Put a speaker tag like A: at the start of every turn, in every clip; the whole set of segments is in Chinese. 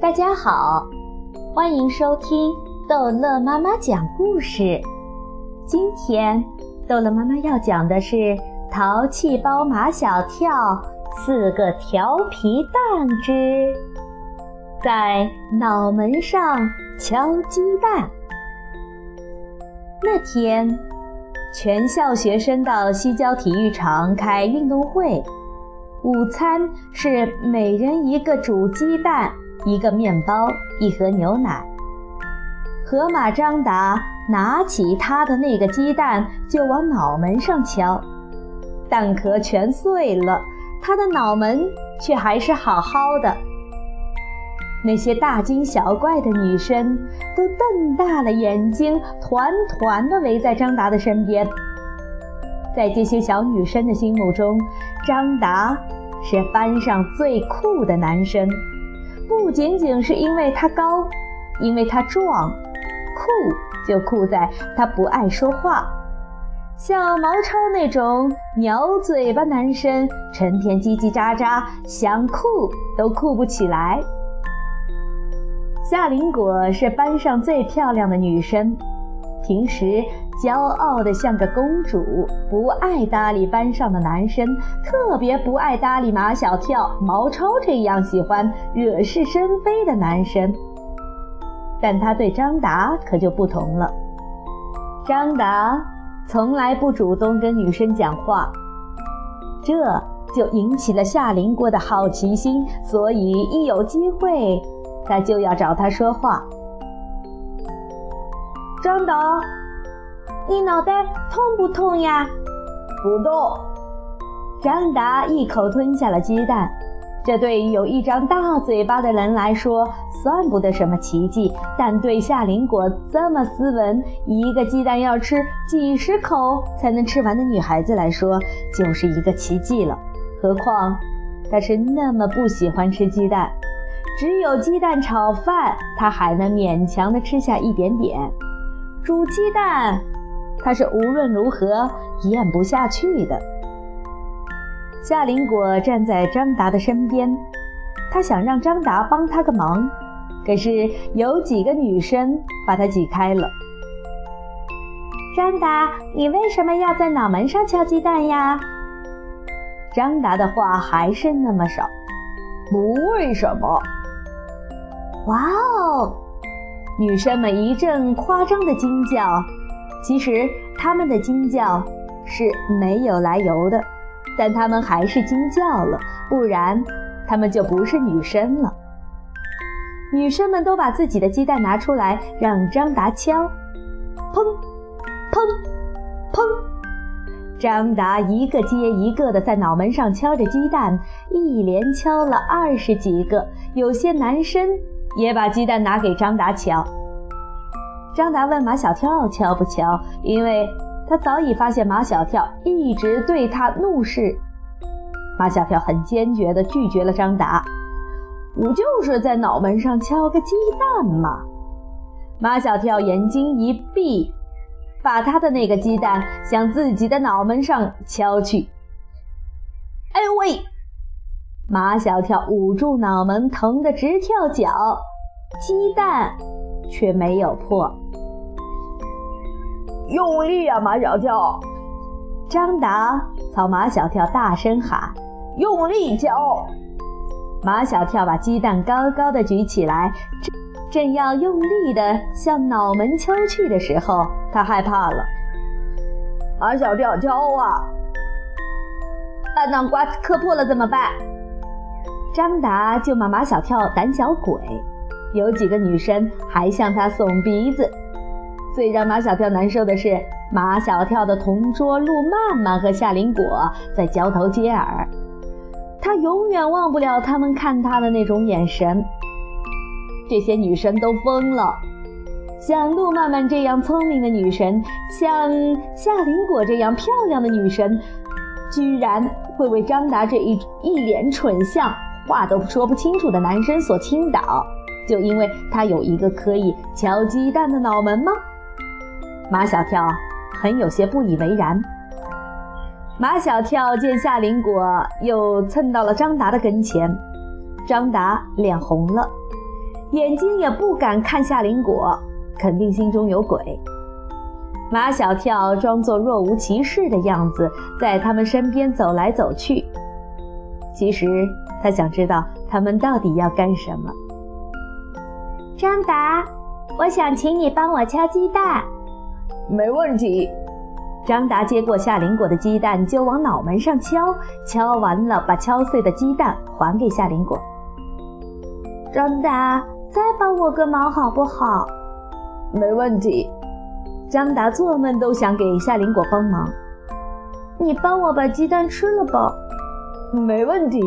A: 大家好，欢迎收听逗乐妈妈讲故事。今天逗乐妈妈要讲的是《淘气包马小跳四个调皮蛋之在脑门上敲鸡蛋》。那天，全校学生到西郊体育场开运动会，午餐是每人一个煮鸡蛋。一个面包，一盒牛奶。河马张达拿起他的那个鸡蛋就往脑门上敲，蛋壳全碎了，他的脑门却还是好好的。那些大惊小怪的女生都瞪大了眼睛，团团地围在张达的身边。在这些小女生的心目中，张达是班上最酷的男生。不仅仅是因为他高，因为他壮，酷就酷在他不爱说话。像毛超那种鸟嘴巴男生，成天叽叽喳喳，想酷都酷不起来。夏林果是班上最漂亮的女生，平时。骄傲的像个公主，不爱搭理班上的男生，特别不爱搭理马小跳、毛超这样喜欢惹是生非的男生。但他对张达可就不同了。张达从来不主动跟女生讲话，这就引起了夏林国的好奇心，所以一有机会，他就要找他说话。
B: 张达。你脑袋痛不痛呀？
C: 不痛。
A: 张达一口吞下了鸡蛋，这对于有一张大嘴巴的人来说算不得什么奇迹，但对夏林果这么斯文，一个鸡蛋要吃几十口才能吃完的女孩子来说，就是一个奇迹了。何况她是那么不喜欢吃鸡蛋，只有鸡蛋炒饭，她还能勉强的吃下一点点。煮鸡蛋。他是无论如何咽不下去的。夏林果站在张达的身边，他想让张达帮他个忙，可是有几个女生把他挤开了。
B: 张达，你为什么要在脑门上敲鸡蛋呀？
A: 张达的话还是那么少，
C: 不为什么。
A: 哇哦！女生们一阵夸张的惊叫。其实他们的惊叫是没有来由的，但他们还是惊叫了，不然他们就不是女生了。女生们都把自己的鸡蛋拿出来，让张达敲，砰，砰，砰。张达一个接一个的在脑门上敲着鸡蛋，一连敲了二十几个。有些男生也把鸡蛋拿给张达敲。张达问马小跳敲不敲，因为他早已发现马小跳一直对他怒视。马小跳很坚决地拒绝了张达：“
C: 我就是在脑门上敲个鸡蛋嘛。”
A: 马小跳眼睛一闭，把他的那个鸡蛋向自己的脑门上敲去。哎呦喂！马小跳捂住脑门，疼得直跳脚，鸡蛋却没有破。
C: 用力呀，马小跳！
A: 张达朝马小跳大声喊：“
C: 用力敲！”
A: 马小跳把鸡蛋高高的举起来，正正要用力的向脑门敲去的时候，他害怕了。
C: 马小跳敲啊！
B: 把脑瓜磕破了怎么办？
A: 张达就骂马小跳胆小鬼，有几个女生还向他耸鼻子。最让马小跳难受的是，马小跳的同桌陆曼曼和夏林果在交头接耳，他永远忘不了他们看他的那种眼神。这些女生都疯了，像陆曼曼这样聪明的女神，像夏林果这样漂亮的女神，居然会为张达这一一脸蠢相、话都说不清楚的男生所倾倒，就因为他有一个可以敲鸡蛋的脑门吗？马小跳很有些不以为然。马小跳见夏林果又蹭到了张达的跟前，张达脸红了，眼睛也不敢看夏林果，肯定心中有鬼。马小跳装作若无其事的样子，在他们身边走来走去。其实他想知道他们到底要干什么。
B: 张达，我想请你帮我敲鸡蛋。
C: 没问题。
A: 张达接过夏林果的鸡蛋，就往脑门上敲。敲完了，把敲碎的鸡蛋还给夏林果。
B: 张达，再帮我个忙好不好？
C: 没问题。
A: 张达做梦都想给夏林果帮忙。
B: 你帮我把鸡蛋吃了吧。
C: 没问题。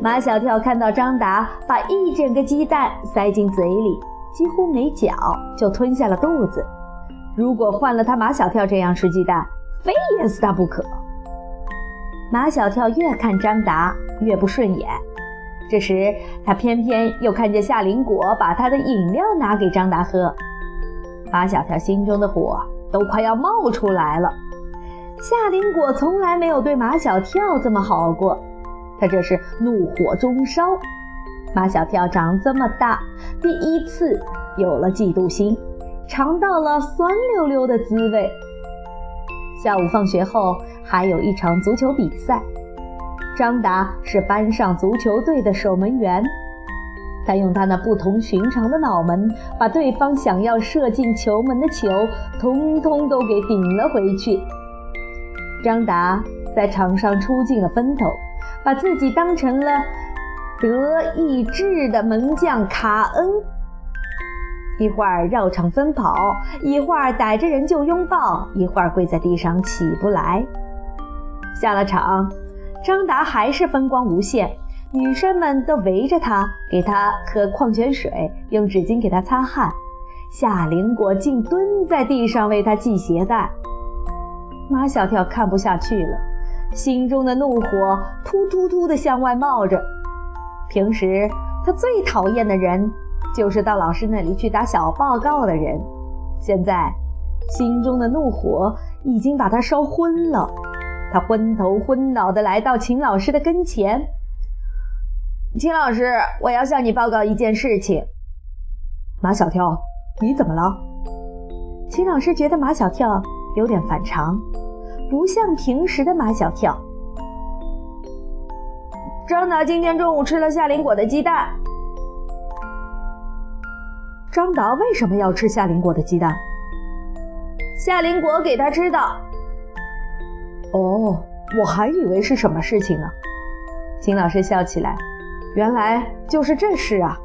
A: 马小跳看到张达把一整个鸡蛋塞进嘴里，几乎没嚼就吞下了肚子。如果换了他马小跳这样吃鸡蛋，非淹死他不可。马小跳越看张达越不顺眼。这时他偏偏又看见夏林果把他的饮料拿给张达喝。马小跳心中的火都快要冒出来了。夏林果从来没有对马小跳这么好过，他这是怒火中烧。马小跳长这么大，第一次有了嫉妒心，尝到了酸溜溜的滋味。下午放学后还有一场足球比赛，张达是班上足球队的守门员。他用他那不同寻常的脑门，把对方想要射进球门的球，通通都给顶了回去。张达在场上出尽了风头，把自己当成了德意志的门将卡恩。一会儿绕场奔跑，一会儿逮着人就拥抱，一会儿跪在地上起不来。下了场，张达还是风光无限。女生们都围着他，给他喝矿泉水，用纸巾给他擦汗。夏林果竟蹲在地上为他系鞋带。马小跳看不下去了，心中的怒火突突突地向外冒着。平时他最讨厌的人，就是到老师那里去打小报告的人。现在，心中的怒火已经把他烧昏了。他昏头昏脑地来到秦老师的跟前。秦老师，我要向你报告一件事情。
C: 马小跳，你怎么了？
A: 秦老师觉得马小跳有点反常，不像平时的马小跳。
C: 张达今天中午吃了夏林果的鸡蛋。
A: 张达为什么要吃夏林果的鸡蛋？
C: 夏林果给他吃的。
A: 哦，我还以为是什么事情呢。秦老师笑起来。原来就是这事啊！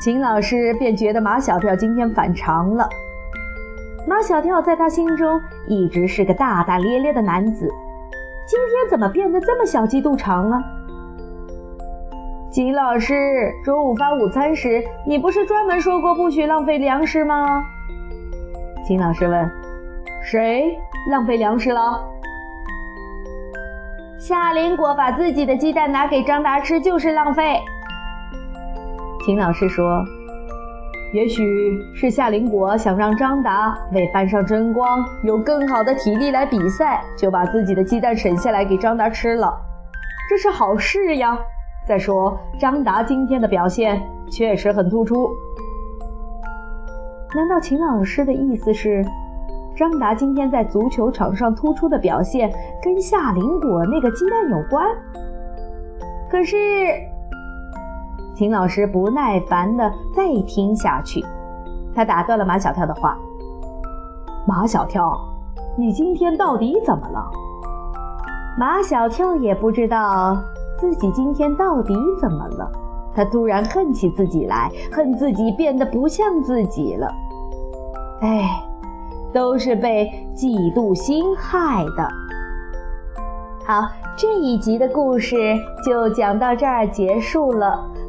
A: 秦老师便觉得马小跳今天反常了。马小跳在他心中一直是个大大咧咧的男子，今天怎么变得这么小鸡肚肠了？
C: 秦老师，中午发午餐时，你不是专门说过不许浪费粮食吗？
A: 秦老师问：“
C: 谁浪费粮食了？”
B: 夏林果把自己的鸡蛋拿给张达吃，就是浪费。
A: 秦老师说：“也许是夏林果想让张达为班上争光，有更好的体力来比赛，就把自己的鸡蛋省下来给张达吃了。这是好事呀。再说，张达今天的表现确实很突出。难道秦老师的意思是？”张达今天在足球场上突出的表现，跟夏林果那个鸡蛋有关。可是，秦老师不耐烦地再听下去，他打断了马小跳的话：“马小跳，你今天到底怎么了？”马小跳也不知道自己今天到底怎么了，他突然恨起自己来，恨自己变得不像自己了。哎。都是被嫉妒心害的。好，这一集的故事就讲到这儿结束了。